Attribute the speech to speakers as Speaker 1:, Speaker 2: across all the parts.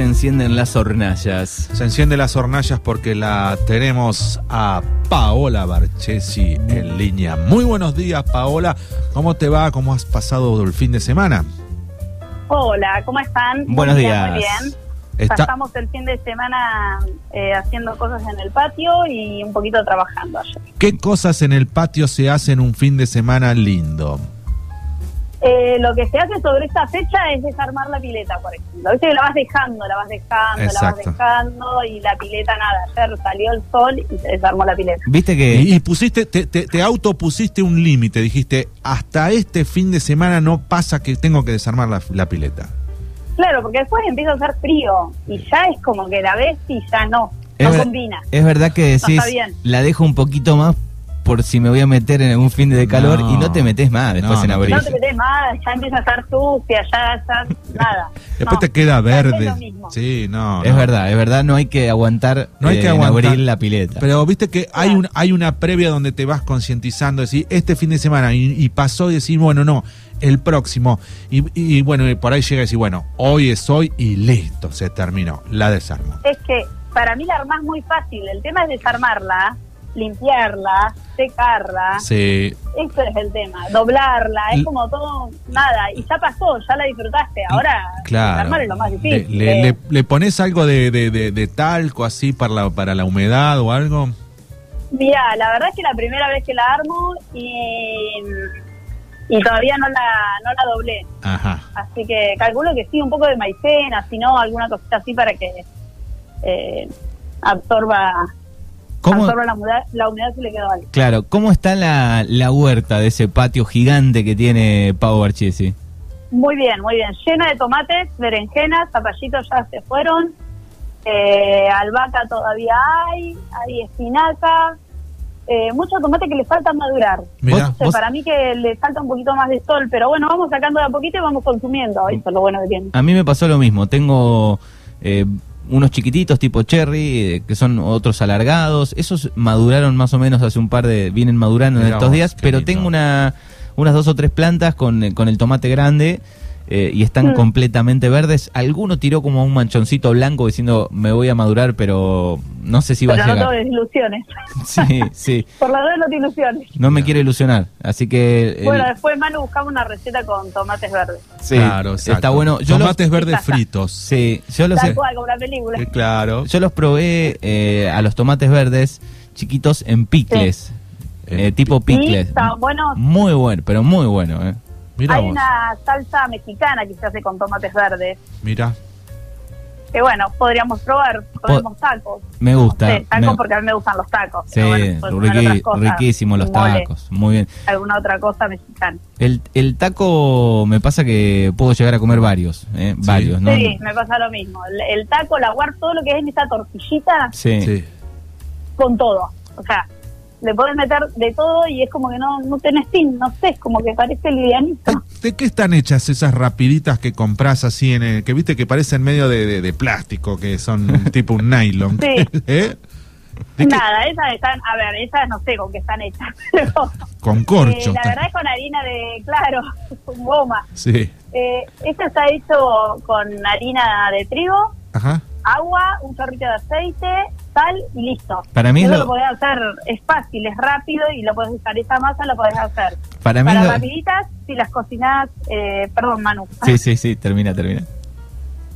Speaker 1: se encienden las hornallas.
Speaker 2: Se encienden las hornallas porque la tenemos a Paola Barchesi en línea. Muy buenos días, Paola. ¿Cómo te va? ¿Cómo has pasado el fin de semana?
Speaker 3: Hola, ¿cómo están?
Speaker 1: Buenos
Speaker 3: Muy
Speaker 1: días.
Speaker 3: Muy bien.
Speaker 2: Está-
Speaker 3: Pasamos el fin de semana eh, haciendo cosas en el patio y un poquito trabajando ayer.
Speaker 2: ¿Qué cosas en el patio se hacen un fin de semana lindo?
Speaker 3: Eh, lo que se hace sobre esta fecha es desarmar la pileta, por ejemplo. Viste que la vas dejando, la vas dejando, la vas dejando y la pileta nada. Ayer salió el sol y se desarmó la pileta.
Speaker 1: Viste que
Speaker 2: Y, y pusiste, te, te, te autopusiste un límite, dijiste, hasta este fin de semana no pasa que tengo que desarmar la, la pileta.
Speaker 3: Claro, porque después empieza a hacer frío y ya es como que la ves y ya no,
Speaker 1: es,
Speaker 3: no combina.
Speaker 1: es verdad que decís, la dejo un poquito más por si me voy a meter en algún fin de calor
Speaker 2: No.
Speaker 1: y no te metes más después
Speaker 2: No,
Speaker 1: en abril.
Speaker 3: No te metes más, ya empieza a estar sucia, ya, ya, nada.
Speaker 2: Después
Speaker 3: No,
Speaker 2: te queda verde.
Speaker 3: lo mismo.
Speaker 2: Sí, no.
Speaker 1: Es verdad, es verdad, no hay que aguantar
Speaker 2: No hay
Speaker 1: eh,
Speaker 2: que
Speaker 1: en abril la pileta.
Speaker 2: Pero viste que hay, un, hay una previa donde te vas concientizando, decir, este fin de semana, y, y pasó y decir, bueno, no, el próximo. Y, y bueno, y por ahí llega y decir, bueno, hoy es hoy y listo, se terminó, la desarmo.
Speaker 3: Es que para mí la armás muy fácil. El tema es desarmarla, limpiarla, secarla.
Speaker 2: Sí,
Speaker 3: Eso es el tema. Doblarla. Es como todo, nada. Y ya pasó, ya la disfrutaste. Ahora,
Speaker 2: claro.
Speaker 3: desarmar es lo más difícil.
Speaker 2: le-
Speaker 3: eh.
Speaker 2: le- le pones algo de, de- de- de talco así para la, para la humedad o algo?
Speaker 3: Mirá, la verdad es que la primera vez que la armo y, y todavía no la, no la doblé.
Speaker 2: Ajá.
Speaker 3: Así que calculo que sí, un poco de maicena, si no, alguna cosita así para que eh, absorba,
Speaker 1: ¿Cómo,
Speaker 3: la, humedad, la humedad si le quedó algo.
Speaker 1: claro, ¿cómo está la, la huerta de ese patio gigante que tiene Pau Barchesi?
Speaker 3: Muy bien, muy bien. Llena de tomates, berenjenas, zapallitos ya se fueron, eh, albahaca todavía hay, hay espinaca, eh, mucho tomate que le falta madurar.
Speaker 2: Mirá.
Speaker 1: Vos-
Speaker 3: para mí que le falta un poquito más de sol, pero bueno, vamos sacando de a poquito y vamos consumiendo. Eso es lo bueno que tiene.
Speaker 1: A mí me pasó lo mismo, tengo eh, unos chiquititos tipo cherry, eh, que son otros alargados, esos maduraron más o menos hace un par de, vienen madurando en estos
Speaker 2: vos,
Speaker 1: días, pero
Speaker 2: lindo.
Speaker 1: tengo una, unas dos o tres plantas con, eh, con el tomate grande eh, y están
Speaker 3: Mm.
Speaker 1: completamente verdes. Alguno tiró como un manchoncito blanco diciendo me voy a madurar, pero no sé si va a
Speaker 3: no
Speaker 1: llegar.
Speaker 3: te ilusiones.
Speaker 1: Sí, sí,
Speaker 3: Por la duda no te ilusiones.
Speaker 1: no me quiero ilusionar, así que...
Speaker 3: Bueno, después Manu buscamos una receta con tomates verdes.
Speaker 1: sí,
Speaker 2: claro, exacto.
Speaker 1: está bueno. Yo los,
Speaker 2: Tomates verdes
Speaker 3: Está, está.
Speaker 2: fritos.
Speaker 1: sí, yo los,
Speaker 3: Tal cual, como una película.
Speaker 2: Eh, claro.
Speaker 1: Yo los probé eh, a los tomates verdes chiquitos en picles,
Speaker 2: En
Speaker 1: eh, tipo picles.
Speaker 3: están buenos.
Speaker 1: Muy bueno, pero muy bueno. Eh.
Speaker 2: Mira
Speaker 3: Hay
Speaker 2: vos,
Speaker 3: una salsa mexicana que se hace con tomates verdes.
Speaker 2: mira.
Speaker 3: Que bueno, podríamos probar. Comemos tacos.
Speaker 1: Me gusta.
Speaker 3: No sé, tacos
Speaker 1: me-
Speaker 3: porque a mí me gustan los tacos.
Speaker 1: Sí,
Speaker 3: bueno,
Speaker 1: riquísimos los
Speaker 3: mole,
Speaker 1: tacos. Muy bien.
Speaker 3: Alguna otra cosa mexicana.
Speaker 1: El, el taco me pasa que puedo llegar a comer varios. eh,
Speaker 2: Sí.
Speaker 1: Varios, ¿no?
Speaker 3: Sí, me pasa lo mismo. El, el taco, la guar, todo lo que es en esa tortillita,
Speaker 1: Sí.
Speaker 2: Sí.
Speaker 3: con todo. O sea, le podés meter de todo y es como que no, no tenés fin, no sé, es como que parece livianito.
Speaker 2: ¿De qué están hechas esas rapiditas que compras así en el, que viste que parecen medio de, de- de plástico, que son tipo un nylon?
Speaker 3: Sí.
Speaker 2: ¿Eh?
Speaker 3: Nada, esas están, a ver, esas no sé con qué están hechas, pero
Speaker 2: Con
Speaker 3: eh,
Speaker 2: corcho.
Speaker 3: la verdad es con harina de, claro, con goma.
Speaker 2: Sí.
Speaker 3: Eh, está hecho con harina de trigo,
Speaker 2: Ajá.
Speaker 3: agua, un chorrito de aceite, sal y listo.
Speaker 1: Para mí es
Speaker 3: Eso
Speaker 1: lo-
Speaker 3: lo podés hacer, es fácil, es rápido y lo podés usar. Esa masa la podés hacer.
Speaker 1: Para mí
Speaker 3: Para
Speaker 1: lo-
Speaker 3: rapiditas, si las cocinás, eh, perdón Manu,
Speaker 1: Sí, sí, sí, termina, termina.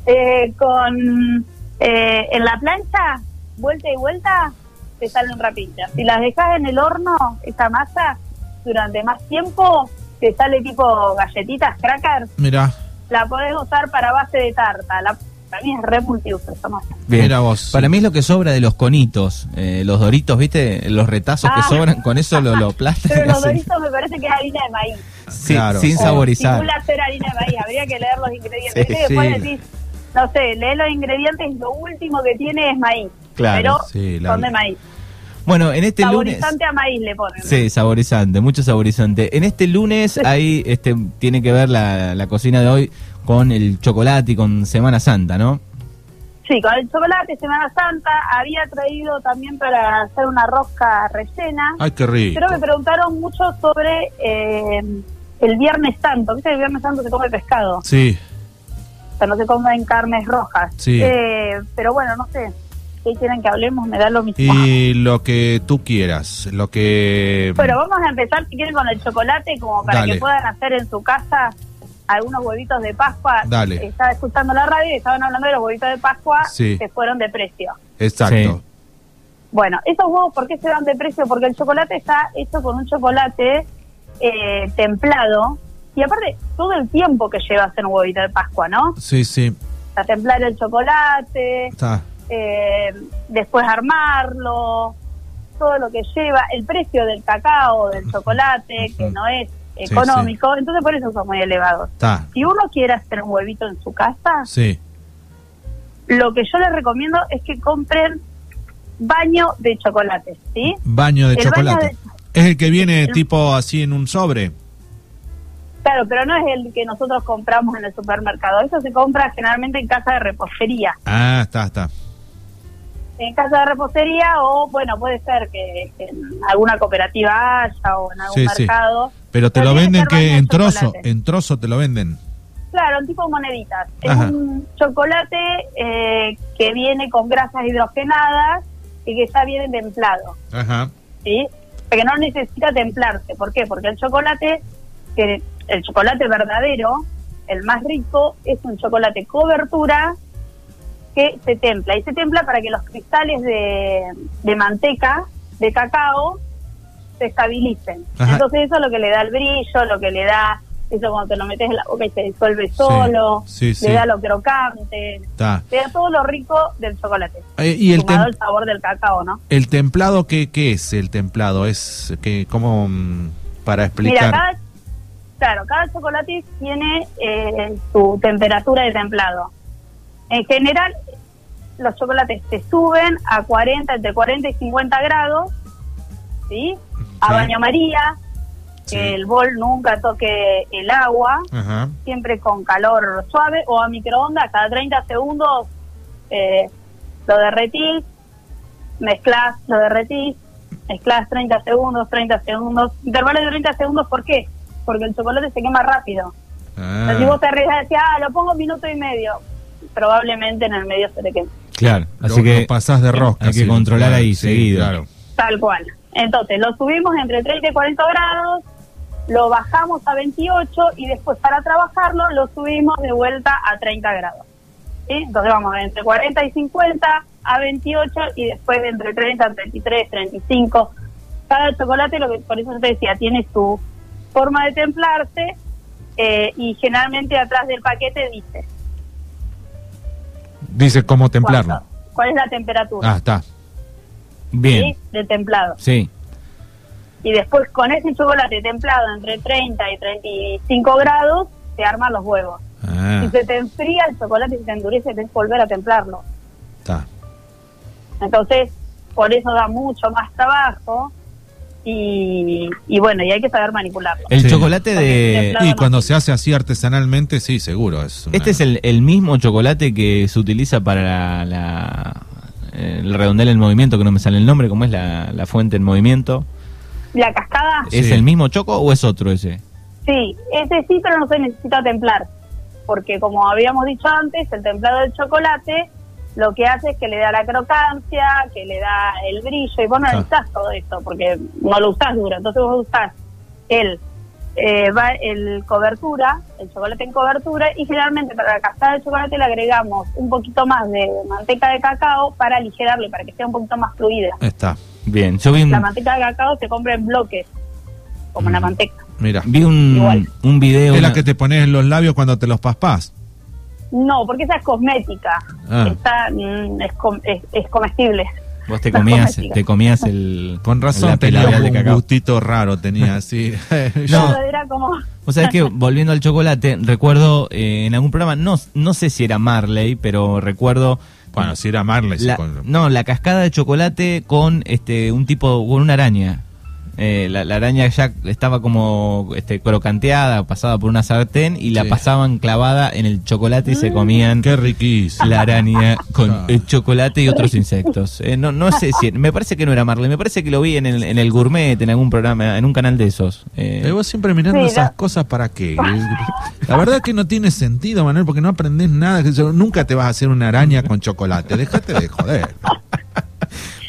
Speaker 3: Eh, con eh, en la plancha, vuelta y vuelta, te salen rapiditas. Si las dejas en el horno, esa masa, durante más tiempo, te sale tipo galletitas, crackers,
Speaker 2: Mira,
Speaker 3: la podés usar para base de tarta. La, para mí es re multiuso.
Speaker 1: Bien.
Speaker 2: Mira vos.
Speaker 1: Para mí es lo que sobra de los conitos, eh, los doritos, ¿viste? Los retazos que
Speaker 3: Ah.
Speaker 1: sobran, con eso lo, lo aplastan.
Speaker 3: Pero los doritos me parece que es harina de maíz.
Speaker 1: Sí,
Speaker 2: Claro.
Speaker 1: sin saborizar.
Speaker 3: Simula ser harina de maíz, habría que leer los ingredientes.
Speaker 1: Sí,
Speaker 3: Viste que después
Speaker 2: sí.
Speaker 3: decís, no sé, lee los ingredientes y lo último que tiene es maíz.
Speaker 1: Claro,
Speaker 3: pero
Speaker 2: sí, la-
Speaker 3: son de maíz.
Speaker 1: Bueno, en este lunes...
Speaker 3: Saborizante a maíz le ponen.
Speaker 1: Sí, saborizante, mucho saborizante. En este lunes ahí este, tiene que ver la, la cocina de hoy con el chocolate y con Semana Santa, ¿no?
Speaker 3: Sí, con el chocolate, Semana Santa, había traído también para hacer una rosca rellena,
Speaker 2: Ay, qué rico.
Speaker 3: pero me preguntaron mucho sobre eh, el Viernes Santo. ¿Viste que el Viernes Santo se come pescado?
Speaker 2: Sí.
Speaker 3: O sea, no se comen carnes rojas.
Speaker 2: Sí.
Speaker 3: Eh, pero bueno, no sé. ¿Qué quieren que hablemos? Me da lo mismo.
Speaker 2: Y lo que tú quieras, lo que...
Speaker 3: Pero vamos a empezar, si quieren, con el chocolate, como para
Speaker 2: Dale.
Speaker 3: que puedan hacer en su casa algunos huevitos de Pascua.
Speaker 2: Dale.
Speaker 3: Estaba escuchando la radio y estaban hablando de los huevitos de Pascua
Speaker 2: Sí.
Speaker 3: que fueron de precio.
Speaker 2: Exacto.
Speaker 1: Sí.
Speaker 3: Bueno, esos huevos, ¿por qué se dan de precio? Porque el chocolate está hecho con un chocolate eh, templado. Y aparte, todo el tiempo que lleva hacer un huevito de Pascua, ¿no?
Speaker 2: Sí, sí.
Speaker 3: O sea, templar el chocolate,
Speaker 2: Está.
Speaker 3: eh, después armarlo, todo lo que lleva, el precio del cacao, del chocolate, que no es económico, entonces por eso son muy elevados. Si uno quiere hacer un huevito en su casa,
Speaker 2: Sí.
Speaker 3: lo que yo les recomiendo es que compren baño de chocolate, ¿sí?
Speaker 2: Baño de
Speaker 3: El baño
Speaker 2: chocolate.
Speaker 3: de-
Speaker 2: Es el que viene
Speaker 3: El-
Speaker 2: tipo así en un sobre.
Speaker 3: Claro, pero no es el que nosotros compramos en el supermercado, eso se compra generalmente en casa de repostería.
Speaker 2: Ah, está, está.
Speaker 3: En casa de repostería o, bueno, puede ser que, en alguna cooperativa haya o en algún
Speaker 2: Sí, sí. Pero te lo venden que en trozo,
Speaker 3: chocolate.
Speaker 2: en trozo te lo venden.
Speaker 3: Claro, un tipo de moneditas. Es un chocolate eh, que viene con grasas hidrogenadas y que ya viene templado,
Speaker 2: Ajá.
Speaker 3: ¿sí? Que no necesita templarse. ¿Por qué? Porque el chocolate, que el chocolate verdadero, el más rico, es un chocolate cobertura que se templa. Y se templa para que los cristales de, de manteca, de cacao, se estabilicen.
Speaker 2: Ajá.
Speaker 3: Entonces eso es lo que le da el brillo, lo que le da, eso cuando te lo metes en la boca y se disuelve solo,
Speaker 2: sí,
Speaker 3: le
Speaker 2: sí.
Speaker 3: da lo crocante,
Speaker 2: Está.
Speaker 3: le da todo lo rico del chocolate.
Speaker 2: Eh, y el,
Speaker 3: el sabor del cacao, ¿no?
Speaker 2: el templado, ¿qué, ¿qué es el templado? Es que como mm, para
Speaker 3: Mira,
Speaker 2: explicar.
Speaker 3: cada, claro, cada chocolate tiene eh, su temperatura de templado. En general, los chocolates se suben a 40, entre 40 y 50 grados, ¿sí? A
Speaker 2: Sí.
Speaker 3: baño María,
Speaker 2: Sí.
Speaker 3: que el bol nunca toque el agua,
Speaker 2: Ajá.
Speaker 3: siempre con calor suave, o a microondas, cada 30 segundos eh, lo derretís, mezclas, lo derretís, mezclas 30 segundos, 30 segundos, intervalos de 30 segundos, ¿por qué? Porque el chocolate se quema rápido.
Speaker 2: Ah.
Speaker 3: si vos te arriesgas a decir, ah, lo pongo un minuto y medio, probablemente en el medio se te queme.
Speaker 1: Claro,
Speaker 2: Lo-
Speaker 1: así que
Speaker 2: lo pasás de rosca.
Speaker 1: hay que
Speaker 2: sí,
Speaker 1: controlar
Speaker 2: claro,
Speaker 1: ahí
Speaker 2: sí,
Speaker 1: seguido.
Speaker 2: Claro.
Speaker 3: Tal cual. Entonces, lo subimos entre 30 y 40 grados, lo bajamos a 28 y después para trabajarlo lo subimos de vuelta a 30 grados. ¿Sí? Entonces vamos entre 40 y 50 a 28 y después de entre 30 a 33, 35. Cada chocolate, lo que por eso te decía, tiene su forma de templarse eh, y generalmente atrás del paquete dice
Speaker 2: Dice cómo templarlo.
Speaker 3: cuál es la temperatura
Speaker 2: Ah, está.
Speaker 1: Bien,
Speaker 3: ¿sí? de templado.
Speaker 1: sí.
Speaker 3: y después con ese chocolate templado entre 30 y 35 grados, se arman los huevos.
Speaker 2: Ah,
Speaker 3: Si se te enfría el chocolate y se te endurece, tenés que volver a templarlo.
Speaker 2: está.
Speaker 3: Entonces, por eso da mucho más trabajo y, y bueno, y hay que saber manipularlo.
Speaker 1: El
Speaker 2: Sí.
Speaker 1: chocolate de...
Speaker 2: Y
Speaker 3: no.
Speaker 2: cuando se hace así artesanalmente, sí, seguro. Es una-
Speaker 1: Este es el, el mismo chocolate que se utiliza para la, la- el redondel en movimiento, que no me sale el nombre, ¿cómo es la, la fuente en movimiento?
Speaker 3: La cascada,
Speaker 1: ¿Es
Speaker 2: Sí.
Speaker 1: el mismo choco o es otro ese?
Speaker 3: sí, ese sí, pero no se necesita templar. Porque como habíamos dicho antes, el templado del chocolate lo que hace es que le da la crocancia, que le da el brillo, y vos no
Speaker 2: Claro.
Speaker 3: necesitas todo esto, porque no lo usás duro. Entonces vos usás el, eh, va el cobertura, el chocolate en cobertura, y generalmente para la cascada de chocolate le agregamos un poquito más de manteca de cacao para aligerarle, para que sea un poquito más fluida.
Speaker 2: Está.
Speaker 1: Bien, yo vi un,
Speaker 3: La manteca de cacao se compra en bloques, como la
Speaker 2: Mm.
Speaker 3: manteca.
Speaker 2: Mira.
Speaker 1: vi un,
Speaker 3: Igual.
Speaker 1: un video...
Speaker 2: Es la que te pones en los labios cuando te los paspás.
Speaker 3: No, porque esa es cosmética.
Speaker 2: Ah.
Speaker 3: Esta mm, es, com- es, es comestible.
Speaker 1: Vos te comías, te comías el...
Speaker 2: Con razón tenía
Speaker 1: de
Speaker 2: un gustito raro, tenía así.
Speaker 1: No.
Speaker 3: Era como...
Speaker 1: O sea, es que volviendo al chocolate, recuerdo eh, en algún programa, no, no sé si era Marley, pero recuerdo...
Speaker 2: bueno, si era Marley. sí,
Speaker 1: la-
Speaker 2: con-
Speaker 1: no, la cascada de chocolate con este un tipo, con una araña. Eh, la, la araña ya estaba como este, crocanteada, pasada por una sartén y la
Speaker 2: Sí.
Speaker 1: pasaban clavada en el chocolate y se comían
Speaker 2: Qué riquísimo.
Speaker 1: la araña con
Speaker 2: Ah.
Speaker 1: el chocolate y otros insectos. Eh, no, no sé si, me parece que no era Marley, me parece que lo vi en el, en el Gourmet, en algún programa, en un canal de esos. Eh,
Speaker 2: Eh, vos siempre mirando esas cosas para qué. La verdad que no tiene sentido, Manuel, porque no aprendés nada. Nunca te vas a hacer una araña con chocolate. Déjate de joder.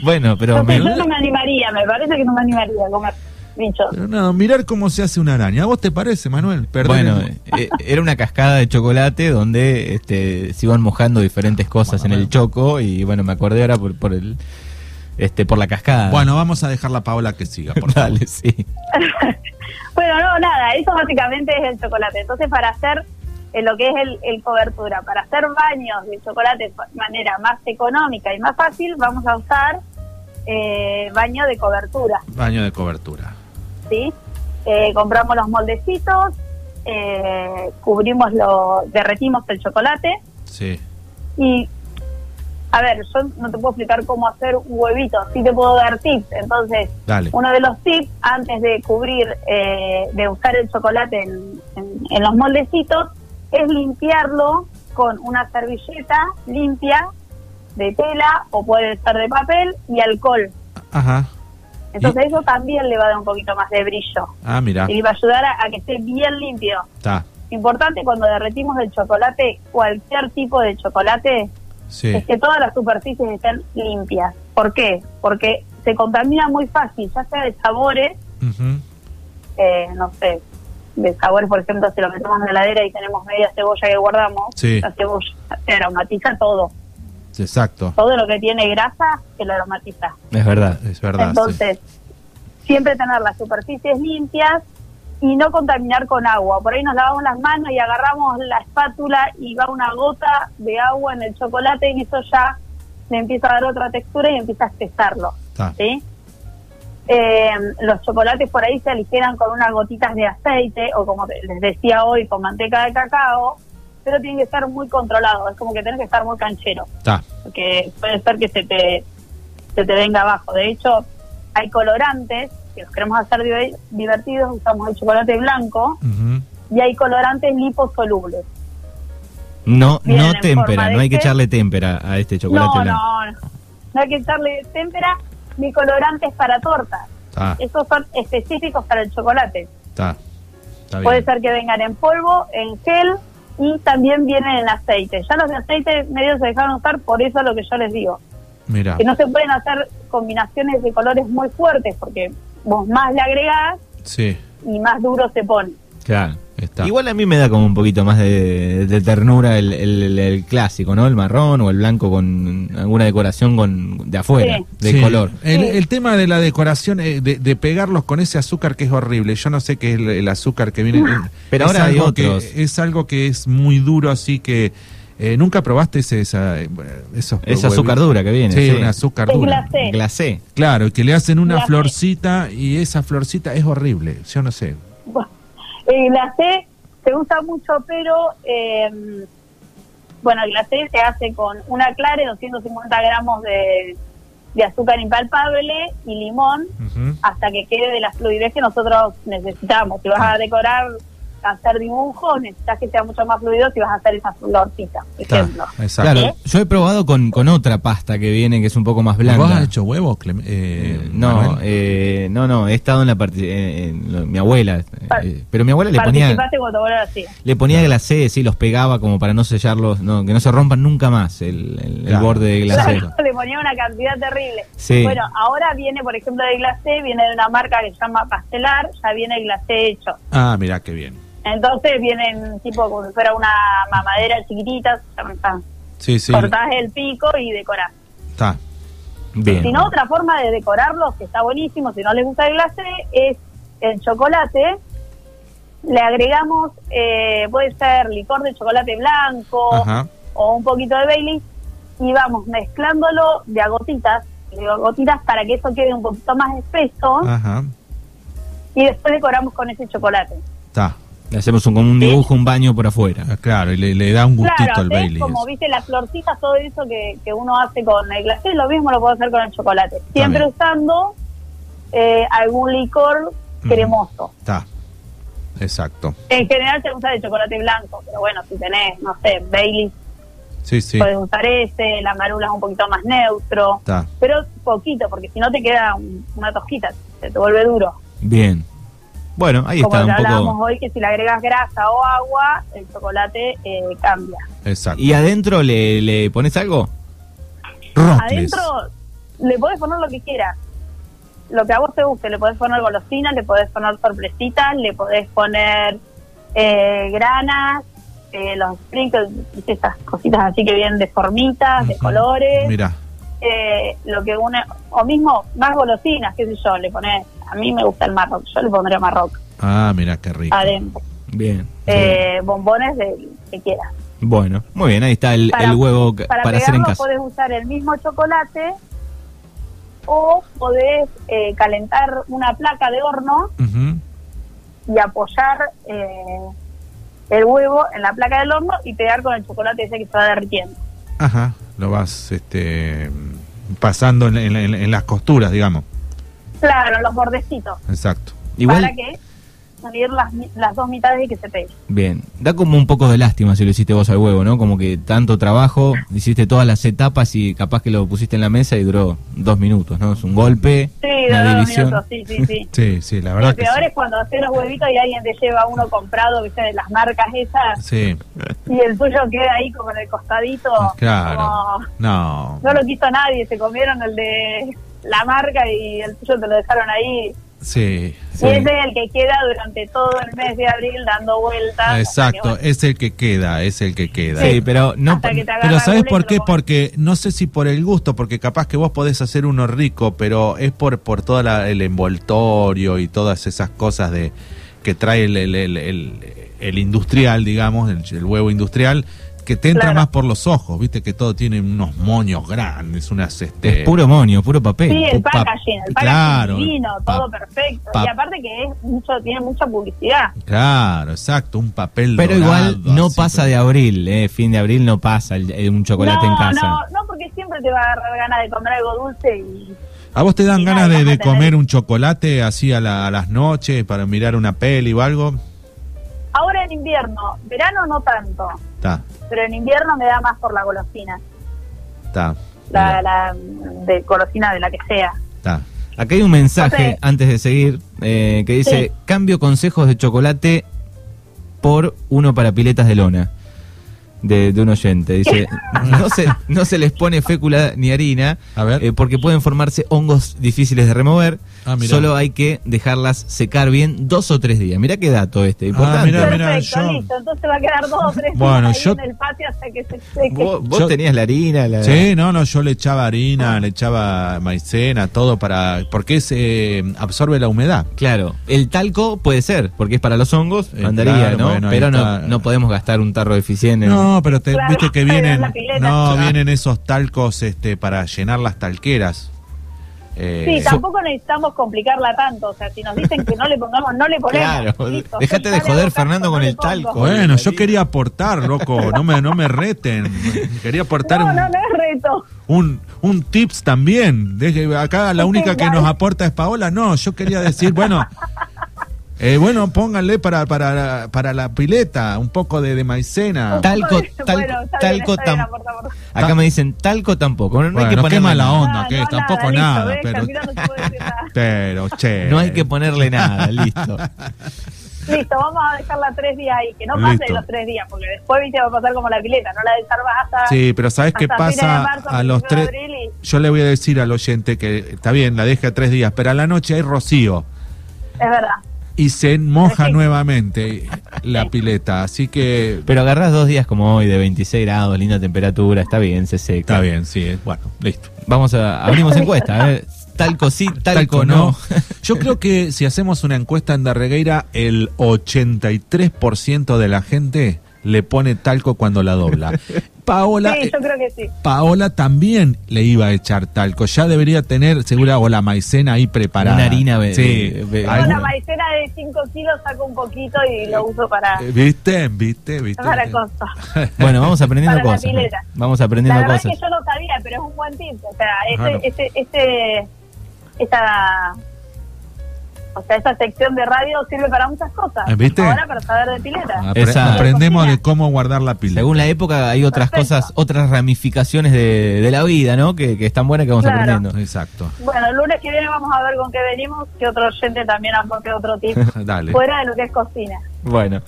Speaker 1: Bueno, pero
Speaker 3: Entonces,
Speaker 1: me-
Speaker 3: yo no me animaría, me parece que no me animaría a comer bichos.
Speaker 2: Pero no, mirar cómo se hace una araña. ¿A vos te parece, Manuel? Perder
Speaker 1: Bueno,
Speaker 2: el-
Speaker 1: eh, era una cascada de chocolate donde este, se iban mojando diferentes cosas en el choco y bueno, me acordé ahora por, por el este por la cascada.
Speaker 2: Bueno, vamos a dejar la Paola que siga, por favor.
Speaker 1: Dale, sí.
Speaker 3: Bueno, no, nada, eso básicamente es el chocolate. Entonces, para hacer eh, lo que es el, el cobertura, para hacer baños de chocolate de manera más económica y más fácil, vamos a usar eh, baño de cobertura,
Speaker 2: Baño de cobertura.
Speaker 3: ¿sí? Eh, compramos los moldecitos, eh, cubrimos lo, derretimos el chocolate
Speaker 2: Sí.
Speaker 3: y, a ver, yo no te puedo explicar cómo hacer un huevito, sí te puedo dar tips. Entonces,
Speaker 2: Dale.
Speaker 3: uno de los tips antes de cubrir, eh, de usar el chocolate en, en- en los moldecitos, es limpiarlo con una servilleta limpia de tela o puede ser de papel y alcohol.
Speaker 2: Ajá.
Speaker 3: Entonces eso también le va a dar un poquito más de brillo
Speaker 2: Ah, mira.
Speaker 3: y le va a ayudar a, a que esté bien limpio.
Speaker 2: Está.
Speaker 3: Importante cuando derretimos el chocolate, cualquier tipo de chocolate,
Speaker 2: Sí.
Speaker 3: es que todas las superficies estén limpias. ¿Por qué? Porque se contamina muy fácil, ya sea de sabores, eh, no sé, de sabores, por ejemplo, si lo metemos en la heladera y tenemos media cebolla que guardamos,
Speaker 2: Sí.
Speaker 3: la cebolla se aromatiza todo.
Speaker 2: Exacto.
Speaker 3: Todo lo que tiene grasa se lo aromatiza.
Speaker 1: Es verdad.
Speaker 2: Es verdad. sí.
Speaker 3: Entonces, siempre tener las superficies limpias y no contaminar con agua. Por ahí nos lavamos las manos y agarramos la espátula y va una gota de agua en el chocolate y eso ya le empieza a dar otra textura y empieza a espesarlo. ¿sí? Eh, los chocolates por ahí se aligeran con unas gotitas de aceite o como les decía hoy con manteca de cacao, pero tienen que estar muy controlados, es como que tenés que estar muy canchero porque puede ser que se te, se te venga abajo. De hecho, hay colorantes, si los queremos hacer diver- divertidos, usamos el chocolate blanco, y hay colorantes liposolubles.
Speaker 1: No,
Speaker 3: Vienen
Speaker 1: no témpera, no hay que echarle témpera a este chocolate
Speaker 3: No,
Speaker 1: blanco.
Speaker 3: no, no. No hay que echarle témpera ni colorantes para tortas.
Speaker 2: Está.
Speaker 3: Esos son específicos para el chocolate.
Speaker 2: Está.
Speaker 3: Puede ser que vengan en polvo, en gel y también vienen en aceite. Ya los de aceite medio se dejaron usar, por eso es lo que yo les digo.
Speaker 2: Mira.
Speaker 3: que no se pueden hacer combinaciones de colores muy fuertes porque vos más le agregás
Speaker 2: Sí.
Speaker 3: y más duro se pone.
Speaker 1: Claro.
Speaker 2: Está.
Speaker 1: Igual a mí me da como un poquito más de, de ternura el, el- el- el clásico, ¿no? El marrón o el blanco con alguna decoración con de afuera,
Speaker 3: Sí.
Speaker 1: de
Speaker 2: Sí.
Speaker 1: color.
Speaker 2: El, el tema de la decoración, eh, de, de pegarlos con ese azúcar que es horrible. Yo no sé qué es el, el azúcar que viene.
Speaker 1: Pero
Speaker 2: es
Speaker 1: ahora hay
Speaker 2: algo que-
Speaker 1: otros.
Speaker 2: es algo que es muy duro, así que. eh, ¿Nunca probaste ese, esa, eh, esos
Speaker 1: Esa azúcar dura que viene.
Speaker 2: Sí,
Speaker 1: Sí,
Speaker 2: un azúcar
Speaker 3: Es
Speaker 2: dura.
Speaker 3: glacé.
Speaker 1: Glacé.
Speaker 2: Claro, y que le hacen una
Speaker 3: Glacé.
Speaker 2: florcita y esa florcita es horrible. Yo no sé.
Speaker 3: El glacé se usa mucho, pero eh, bueno, el glacé se hace con una clara y 250 gramos de, de azúcar impalpable y limón hasta que quede de la fluidez que nosotros necesitamos. Si vas a decorar, a hacer dibujos, necesitas que sea mucho más fluido si vas a hacer esa florcita, por ejemplo.
Speaker 2: exacto.
Speaker 1: Claro, yo he probado con, con otra pasta que viene que es un poco más blanda.
Speaker 2: ¿Vos has hecho huevos, Clem- eh,
Speaker 1: no,
Speaker 2: Manuel?
Speaker 1: eh, no, no, he estado en la parte, eh, mi abuela, eh, pero mi abuela le ponía,
Speaker 3: Participaste cuando vos eras así.
Speaker 1: le ponía glacé, sí, los pegaba como para no sellarlos, no, que no se rompan nunca más el, el- borde de glacé.
Speaker 3: Claro, le ponía una cantidad terrible.
Speaker 1: Sí.
Speaker 3: Bueno, ahora viene, por ejemplo, de glacé, viene de una marca que se llama Pastelar, ya viene el glacé hecho.
Speaker 2: Ah, mirá qué bien.
Speaker 3: Entonces vienen tipo como si fuera una mamadera chiquitita,
Speaker 2: Sí, sí.
Speaker 3: cortás el pico y decorás.
Speaker 2: Está.
Speaker 1: Bien.
Speaker 3: Si no, otra forma de decorarlos, que está buenísimo, si no les gusta el glacé, es el chocolate. Le agregamos, eh, puede ser licor de chocolate blanco
Speaker 2: Ajá.
Speaker 3: o un poquito de Bailey y vamos mezclándolo de a gotitas, de a gotitas para que eso quede un poquito más espeso
Speaker 2: Ajá.
Speaker 3: y después decoramos con ese chocolate.
Speaker 2: Está.
Speaker 1: Le hacemos un, como un dibujo, un baño por afuera.
Speaker 2: Ah, Claro, y le, le da un gustito
Speaker 3: Claro,
Speaker 2: al. Bailey.
Speaker 3: como
Speaker 2: eso.
Speaker 3: viste las florcitas, todo eso que, que uno hace con el glacé, lo mismo lo puedo hacer con el chocolate. Siempre usando eh, algún licor cremoso.
Speaker 2: Está. Exacto.
Speaker 3: En general se usa de chocolate blanco, pero bueno, si tenés, no sé, Bailey,
Speaker 2: Sí, sí.
Speaker 3: puedes usar ese, la marula es un poquito más neutro,
Speaker 2: Está.
Speaker 3: pero poquito, porque si no te queda un- una tosquita, se te vuelve duro.
Speaker 1: Bien. Bueno, ahí
Speaker 3: Como
Speaker 1: está
Speaker 3: ya
Speaker 1: un
Speaker 3: hablábamos
Speaker 1: poco.
Speaker 3: hoy, que si le agregas grasa o agua, el chocolate eh, cambia.
Speaker 2: Exacto.
Speaker 1: ¿Y adentro le, le pones algo?
Speaker 2: Rocles.
Speaker 3: Adentro le podés poner lo que quieras. Lo que a vos te guste, le podés poner golosinas, le podés poner sorpresitas, le podés poner eh, granas, eh, los sprinkles, esas cositas así que vienen de formitas, de colores,
Speaker 2: Mira.
Speaker 3: eh, lo que une, o mismo más golosinas, qué sé yo, le ponés, a mí me gusta el marroc, yo le pondría marroc
Speaker 2: Ah, mira qué rico.
Speaker 3: adentro,
Speaker 1: Bien.
Speaker 3: eh, bombones de que quieras.
Speaker 1: Bueno, muy bien, ahí está el,
Speaker 3: Para-
Speaker 1: el huevo que-
Speaker 3: Para,
Speaker 1: para, hacer en casa.
Speaker 3: podés usar el mismo chocolate o podés eh, calentar una placa de horno y apoyar eh, el huevo en la placa del horno y pegar con el chocolate ese que se va derritiendo.
Speaker 2: Ajá. Lo vas este, pasando en, en- en- en las costuras, digamos.
Speaker 3: Claro, los bordecitos,
Speaker 2: Exacto.
Speaker 1: Igual,
Speaker 3: para que unir las, las dos mitades y que se pegue.
Speaker 1: bien, da como un poco de lástima si lo hiciste vos al huevo, ¿no? Como que tanto trabajo, hiciste todas las etapas y capaz que lo pusiste en la mesa y duró dos minutos, ¿no? Es un golpe,
Speaker 3: Sí,
Speaker 1: una
Speaker 3: de dos
Speaker 1: división.
Speaker 3: minutos, sí, sí, sí.
Speaker 2: Sí, sí, la
Speaker 3: Lo
Speaker 2: verdad que
Speaker 3: peor
Speaker 2: sí.
Speaker 3: es cuando haces los huevitos y alguien te lleva uno comprado, viste, de las marcas esas,
Speaker 2: Sí,
Speaker 3: y el tuyo queda ahí como en el costadito.
Speaker 2: claro.
Speaker 3: como-
Speaker 2: No.
Speaker 3: no lo quiso nadie, se comieron el de la marca y el tuyo te lo dejaron ahí.
Speaker 2: Sí, sí.
Speaker 3: Y ese es el que queda durante todo el mes de abril dando vueltas.
Speaker 2: Exacto, es el que queda, es el que queda.
Speaker 1: Sí, pero no...
Speaker 2: Pero ¿sabes por qué? Porque no sé si por el gusto, porque capaz que vos podés hacer uno rico, pero es por por todo el envoltorio y todas esas cosas de que trae el, el, el- el- el industrial, digamos, el, el huevo industrial, que te entra
Speaker 3: Claro.
Speaker 2: más por los ojos, viste que todo tiene unos moños grandes, unas este
Speaker 1: Es puro monio, puro papel.
Speaker 3: Sí, el
Speaker 2: pa-
Speaker 3: packaging, el packaging
Speaker 2: claro,
Speaker 3: divino,
Speaker 2: pa-
Speaker 3: todo perfecto.
Speaker 2: pa-
Speaker 3: y aparte que es mucho, tiene mucha publicidad.
Speaker 2: Claro, exacto, un papel
Speaker 1: Pero
Speaker 2: dorado,
Speaker 1: igual no
Speaker 2: así,
Speaker 1: pasa
Speaker 2: pero-
Speaker 1: de abril, eh, fin de abril no pasa el- el- un chocolate
Speaker 3: no,
Speaker 1: en casa.
Speaker 3: no, no, porque siempre te va a agarrar ganas de comer algo dulce y
Speaker 2: ¿A vos te dan ganas de, de comer un chocolate así a, la- a las noches para mirar una peli o algo?
Speaker 3: Ahora en invierno, verano no tanto,
Speaker 2: Está,
Speaker 3: pero en invierno me da más por la golosina,
Speaker 2: está.
Speaker 3: la, la de golosina de la que sea.
Speaker 2: Está.
Speaker 1: Acá hay un mensaje antes de seguir eh, que dice,
Speaker 3: Sí.
Speaker 1: cambio consejos de chocolate por uno para piletas de lona. De, de un oyente. Dice, no se, no se les pone fécula ni harina
Speaker 2: A ver.
Speaker 1: eh, porque pueden formarse hongos difíciles de remover.
Speaker 2: Ah, mirá.
Speaker 1: Solo hay que dejarlas secar bien dos o tres días. Mira qué dato este, importante.
Speaker 2: mirá, mirá.
Speaker 3: Perfecto,
Speaker 2: yo-
Speaker 3: listo, entonces va a quedar dos o tres
Speaker 2: Bueno,
Speaker 3: días
Speaker 2: yo-
Speaker 3: en el patio hasta que se seque.
Speaker 1: Vos, vos
Speaker 2: Yo-
Speaker 1: tenías la harina, la...
Speaker 2: Sí, no, no, yo le echaba harina, le echaba maicena, todo para... Porque se eh, absorbe la humedad.
Speaker 1: Claro, el talco puede ser, porque es para los hongos,
Speaker 2: Eh,
Speaker 1: andaría,
Speaker 2: claro,
Speaker 1: ¿no?
Speaker 2: bueno,
Speaker 1: Pero no, no podemos gastar un tarro de eficiente.
Speaker 2: No, pero te,
Speaker 3: Claro,
Speaker 2: viste que
Speaker 3: en
Speaker 2: vienen... No, vienen esos talcos este, para llenar las talqueras. Eh,
Speaker 3: Sí, tampoco necesitamos complicarla tanto. O sea, si nos dicen que no le pongamos, no le ponemos.
Speaker 1: Claro,
Speaker 3: Listo.
Speaker 1: dejate de joder, Fernando, con
Speaker 3: no
Speaker 1: el talco.
Speaker 2: Bueno, yo quería aportar, loco, no me, no me reten. Quería aportar
Speaker 3: No,
Speaker 2: un,
Speaker 3: no, no es reto.
Speaker 2: un, un tips también. Deje- acá la única que nos aporta es Paola. No, yo quería decir, bueno, eh, bueno, pónganle para, para, para la pileta un poco de, de maicena.
Speaker 1: Talco, talco, talco. Acá me dicen talco tampoco. No, no hay que
Speaker 2: mala onda, es, tampoco
Speaker 3: listo,
Speaker 2: nada, pero,
Speaker 3: nada.
Speaker 2: che.
Speaker 1: No hay que ponerle nada, listo.
Speaker 3: Listo, vamos a dejarla tres días ahí. Que no pase
Speaker 2: Listo.
Speaker 3: los tres días, porque después viste va a pasar como la pileta. No la desarmas hasta.
Speaker 2: Sí, pero ¿sabes qué pasa
Speaker 3: marzo,
Speaker 2: a los tres?
Speaker 3: y-
Speaker 2: Yo le voy a decir al oyente que está bien, la deje a tres días, pero a la noche hay rocío
Speaker 3: Es verdad.
Speaker 2: Y se moja nuevamente la pileta. Así que
Speaker 1: Pero agarrás dos días como hoy de 26 grados, linda temperatura, está bien, se seca.
Speaker 2: está bien, sí, eh, bueno, listo.
Speaker 1: Vamos a, abrimos encuesta, a ver, talco sí, talco,
Speaker 2: Talco
Speaker 1: no.
Speaker 2: Yo creo que si hacemos una encuesta en Darregueira, el 83% de la gente le pone talco cuando la dobla. Paola,
Speaker 3: Sí,
Speaker 2: eh,
Speaker 3: yo creo que sí.
Speaker 2: Paola también le iba a echar talco. Ya debería tener segura o la maicena ahí preparada.
Speaker 1: Una harina be-
Speaker 2: Sí.
Speaker 1: be- be-
Speaker 2: Algún-
Speaker 3: la maicena de 5 kilos saco un poquito y lo uso para,
Speaker 2: Eh, ¿Viste? ¿Viste? ¿Viste?
Speaker 3: para cosas.
Speaker 1: Bueno, vamos aprendiendo
Speaker 3: Para la
Speaker 1: cosas.
Speaker 3: pileta.
Speaker 1: Vamos
Speaker 3: La
Speaker 1: aprendiendo
Speaker 3: verdad
Speaker 1: cosas.
Speaker 3: es que yo no sabía, pero es un buen tip. O sea,
Speaker 2: Claro.
Speaker 3: este, este, este, esta O sea, esta sección de radio sirve para muchas cosas.
Speaker 2: ¿Eh, viste?
Speaker 3: Ahora para saber de pileta.
Speaker 1: Esa-
Speaker 2: aprendemos de cómo guardar la pila.
Speaker 1: Según la época hay otras
Speaker 3: Perfecto.
Speaker 1: cosas, otras ramificaciones de, de la vida, ¿no? Que, que están buenas que vamos
Speaker 3: Claro.
Speaker 1: aprendiendo.
Speaker 2: Exacto.
Speaker 3: Bueno, el lunes que viene vamos a ver con qué venimos, que otro oyente también aporte otro tip
Speaker 2: Dale.
Speaker 3: fuera de lo que es cocina.
Speaker 1: Bueno,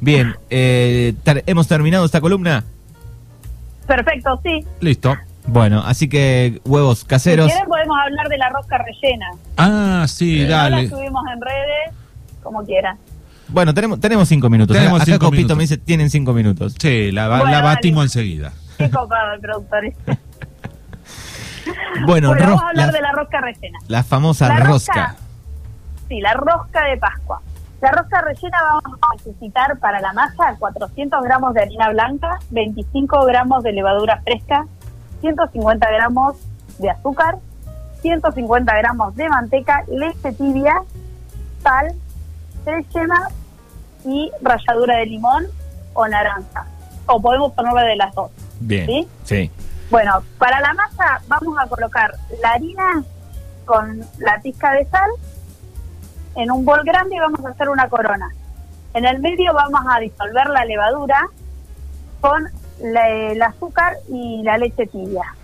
Speaker 1: bien, eh, ter- hemos terminado esta columna.
Speaker 3: Perfecto, sí.
Speaker 2: Listo.
Speaker 1: Bueno, así que huevos
Speaker 3: Si
Speaker 1: caseros.
Speaker 3: quieren podemos hablar de la rosca rellena.
Speaker 2: Ah, sí,
Speaker 1: Eh,
Speaker 2: dale.
Speaker 3: subimos en redes, como quieran.
Speaker 1: Bueno, tenemos, tenemos cinco minutos.
Speaker 2: Tenemos
Speaker 1: Acá
Speaker 2: cinco
Speaker 1: Copito
Speaker 2: minutos.
Speaker 1: me dice, tienen cinco minutos.
Speaker 2: Sí, la,
Speaker 3: Bueno,
Speaker 2: la batimos enseguida.
Speaker 3: Qué copado el productor. este.
Speaker 1: Bueno,
Speaker 3: vamos a hablar
Speaker 1: la,
Speaker 3: de la rosca rellena.
Speaker 1: la famosa
Speaker 3: La
Speaker 1: rosca.
Speaker 3: Sí, la rosca de Pascua. La rosca rellena vamos a necesitar para la masa 400 gramos de harina blanca, 25 gramos de levadura fresca, 150 gramos de azúcar, 150 gramos de manteca, leche tibia, sal, tres yemas y ralladura de limón o naranja. O podemos ponerle de las dos.
Speaker 1: Bien,
Speaker 3: ¿Sí?
Speaker 1: sí.
Speaker 3: Bueno, para la masa vamos a colocar la harina con la pizca de sal en un bol grande y vamos a hacer una corona. En el medio vamos a disolver la levadura con la- el azúcar y la leche tibia.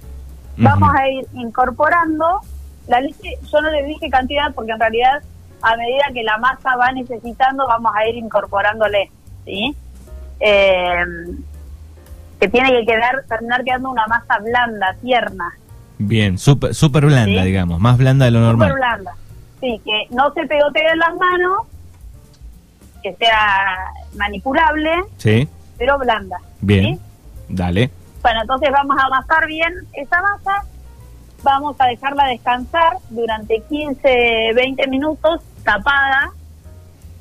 Speaker 3: Vamos a ir incorporando la leche, yo no le dije cantidad porque en realidad a medida que la masa va necesitando vamos a ir incorporándole, ¿sí? Eh, que tiene que quedar, terminar quedando una masa blanda, tierna,
Speaker 1: Bien, súper super blanda,
Speaker 3: Sí.
Speaker 1: digamos, más blanda de lo
Speaker 3: súper
Speaker 1: normal.
Speaker 3: blanda. Sí, que no se pegotee en las manos, que sea manipulable,
Speaker 1: Sí,
Speaker 3: pero blanda.
Speaker 1: bien,
Speaker 3: ¿sí?
Speaker 1: Dale.
Speaker 3: Bueno, entonces vamos a amasar bien esa masa, vamos a dejarla descansar durante 15, 20 minutos tapada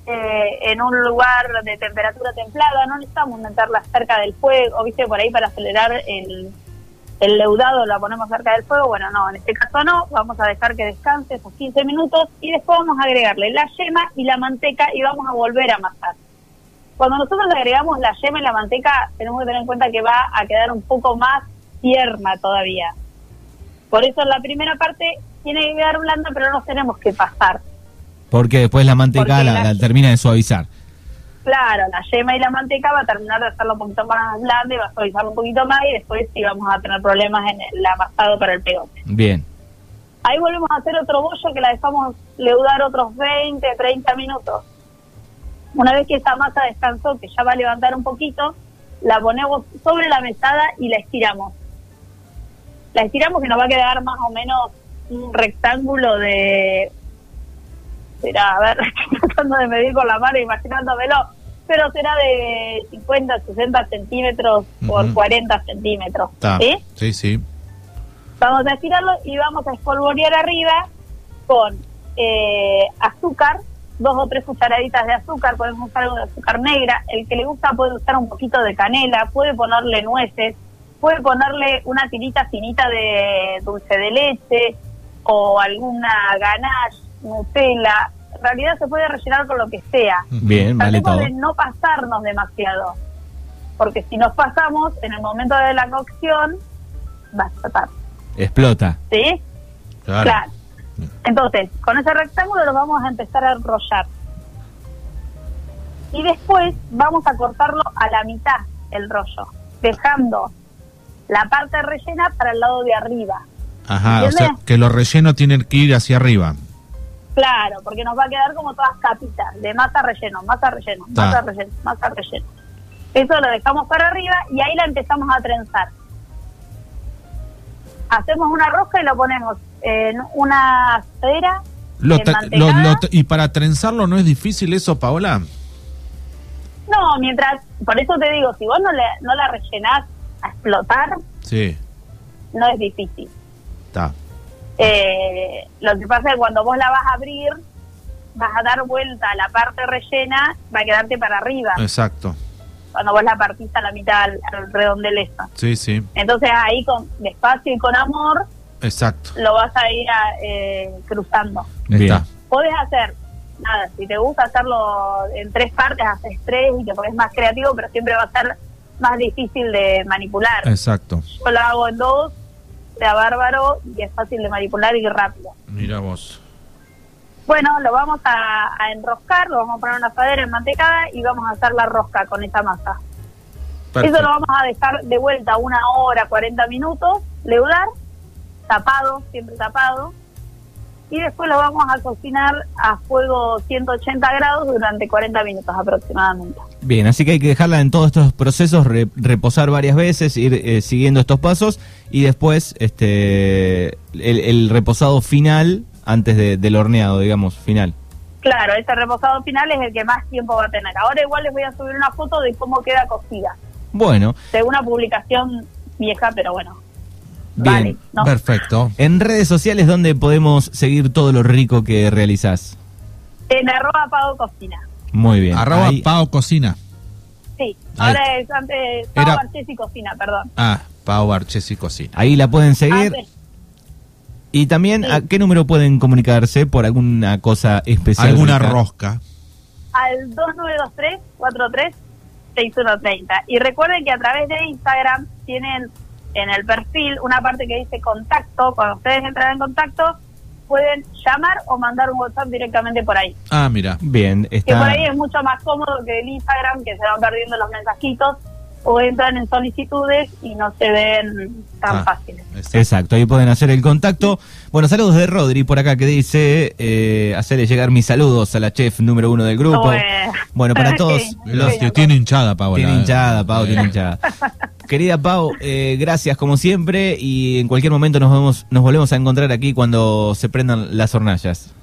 Speaker 3: eh, en un lugar de temperatura templada, no necesitamos meterla cerca del fuego, viste, por ahí para acelerar el, el leudado la ponemos cerca del fuego, bueno, no, en este caso no, vamos a dejar que descanse esos 15 minutos y después vamos a agregarle la yema y la manteca y vamos a volver a amasar. Cuando nosotros le agregamos la yema y la manteca, tenemos que tener en cuenta que va a quedar un poco más tierna todavía. Por eso la primera parte tiene que quedar blanda, pero no nos tenemos que pasar.
Speaker 1: Porque después la manteca
Speaker 3: Porque
Speaker 1: la,
Speaker 3: la-
Speaker 1: la termina de suavizar.
Speaker 3: Claro, la yema y la manteca va a terminar de hacerlo un poquito más blanda y va a suavizarlo un poquito más y después sí vamos a tener problemas en el amasado para el pegote.
Speaker 1: Bien,
Speaker 3: Ahí volvemos a hacer otro bollo que la dejamos leudar otros 20, 30 minutos. Una vez que esa masa descansó, que ya va a levantar un poquito, la ponemos sobre la mesada y la estiramos. La estiramos que nos va a quedar más o menos un rectángulo de... Será, a ver, estoy tratando de medir con la mano, imaginándomelo, pero será de 50, 60 centímetros por
Speaker 2: Ujú.
Speaker 3: 40 centímetros. ¿sí?
Speaker 2: Sí, sí.
Speaker 3: Vamos a estirarlo y vamos a espolvorear arriba con eh, azúcar, dos o tres cucharaditas de azúcar, podemos usar algo de azúcar negra, el que le gusta puede usar un poquito de canela, puede ponerle nueces, puede ponerle una tirita finita de dulce de leche o alguna ganache, Nutella, en realidad se puede rellenar con lo que sea.
Speaker 1: bien, vale todo.
Speaker 3: de no pasarnos demasiado, porque si nos pasamos en el momento de la cocción va a explotar.
Speaker 1: Explota.
Speaker 3: ¿Sí?
Speaker 2: Claro.
Speaker 3: Claro. Entonces, con ese rectángulo lo vamos a empezar a enrollar. Y después vamos a cortarlo a la mitad, el rollo, dejando la parte rellena para el lado de arriba.
Speaker 2: Ajá, o sea, que los rellenos tienen que ir hacia arriba.
Speaker 3: Claro, porque nos va a quedar como todas capitas de masa relleno, masa relleno,
Speaker 2: Ta.
Speaker 3: masa relleno, masa relleno. Eso lo dejamos para arriba y ahí la empezamos a trenzar. Hacemos una rosca y lo ponemos en una cera
Speaker 2: Lo lo- lo ta- y para trenzarlo no es difícil eso, Paola.
Speaker 3: No, mientras, por eso te digo, si vos no, le, no la rellenás a explotar,
Speaker 2: Sí,
Speaker 3: no es difícil.
Speaker 2: está.
Speaker 3: Eh, lo que pasa es que cuando vos la vas a abrir, vas a dar vuelta a la parte rellena, va a quedarte para arriba.
Speaker 2: Exacto.
Speaker 3: Cuando vos la partís a la mitad al, al redondel eso.
Speaker 2: Sí, sí,
Speaker 3: Entonces ahí con despacio y con amor
Speaker 2: exacto.
Speaker 3: lo vas a ir a, eh, cruzando.
Speaker 1: Bien.
Speaker 2: Está.
Speaker 3: Podés hacer, nada, si te gusta hacerlo en tres partes, haces tres y te pones más creativo, pero siempre va a ser más difícil de manipular.
Speaker 2: Exacto.
Speaker 3: Yo lo hago en dos, sea bárbaro y es fácil de manipular y rápido.
Speaker 2: Mira vos.
Speaker 3: Bueno, lo vamos a, a enroscar, lo vamos a poner en una asadera mantecada y vamos a hacer la rosca con esa masa.
Speaker 2: Perfecto.
Speaker 3: Eso lo vamos a dejar de vuelta una hora, 40 minutos, leudar, tapado, siempre tapado. Y después lo vamos a cocinar a fuego 180 grados durante 40 minutos aproximadamente.
Speaker 1: Bien, así que hay que dejarla en todos estos procesos, re- reposar varias veces, ir eh, siguiendo estos pasos y después este el, el reposado final antes de- del horneado, digamos, final.
Speaker 3: Claro, ese reposado final es el que más tiempo va a tener. Ahora igual les voy a subir una foto de cómo queda cocida.
Speaker 1: Bueno,
Speaker 3: De una publicación vieja, pero bueno.
Speaker 1: Bien.
Speaker 3: Vale, ¿no?
Speaker 2: Perfecto.
Speaker 1: En redes sociales, ¿dónde podemos seguir todo lo rico que realizás?
Speaker 3: En arroba pago cocina.
Speaker 1: Muy bien.
Speaker 2: Arroba
Speaker 1: Ahí-
Speaker 2: Pao Cocina.
Speaker 3: Sí,
Speaker 2: Ahí.
Speaker 3: ahora es antes Pau
Speaker 2: Era-
Speaker 3: Barchesi Cocina, perdón.
Speaker 2: Ah, Pao Barchesi Cocina.
Speaker 1: Ahí la pueden seguir.
Speaker 3: Antes,
Speaker 1: Y también,
Speaker 3: Sí.
Speaker 1: ¿a qué número pueden comunicarse por alguna cosa especial?
Speaker 2: Alguna
Speaker 1: rica?
Speaker 2: rosca.
Speaker 3: al 2923-43-6130. Y recuerden que a través de Instagram tienen en el perfil una parte que dice contacto. Cuando ustedes entran en contacto, pueden llamar o mandar un WhatsApp directamente por ahí.
Speaker 2: Ah, mira.
Speaker 1: Bien,
Speaker 3: Que por ahí es mucho más cómodo que el Instagram, que se van perdiendo los mensajitos o entran en solicitudes y no se ven tan
Speaker 2: Ah,
Speaker 3: fáciles.
Speaker 2: exacto.
Speaker 1: Ahí pueden hacer el contacto. Bueno, saludos de Rodri por acá que dice, eh, hacerle llegar mis saludos a la chef número uno del grupo.
Speaker 3: Bueno.
Speaker 1: Bueno, para todos los...
Speaker 3: genio.
Speaker 2: Tiene hinchada, Pao.
Speaker 1: Tiene hinchada, Pau, tiene hinchada. Querida Pau, eh, gracias como siempre y en cualquier momento nos vemos, nos volvemos a encontrar aquí cuando se prendan las hornallas.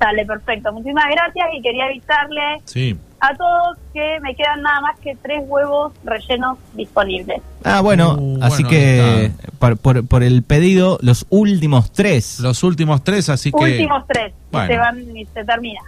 Speaker 3: Sale, perfecto. Muchísimas gracias y quería avisarle
Speaker 2: Sí.
Speaker 3: a todos que me quedan nada más que tres huevos rellenos disponibles.
Speaker 1: Ah, bueno,
Speaker 2: Uh,
Speaker 1: así
Speaker 2: bueno,
Speaker 1: que por, por- por el pedido, los últimos tres.
Speaker 2: Los últimos tres, así que.
Speaker 3: Últimos tres.
Speaker 2: Bueno.
Speaker 3: Y se van y se termina.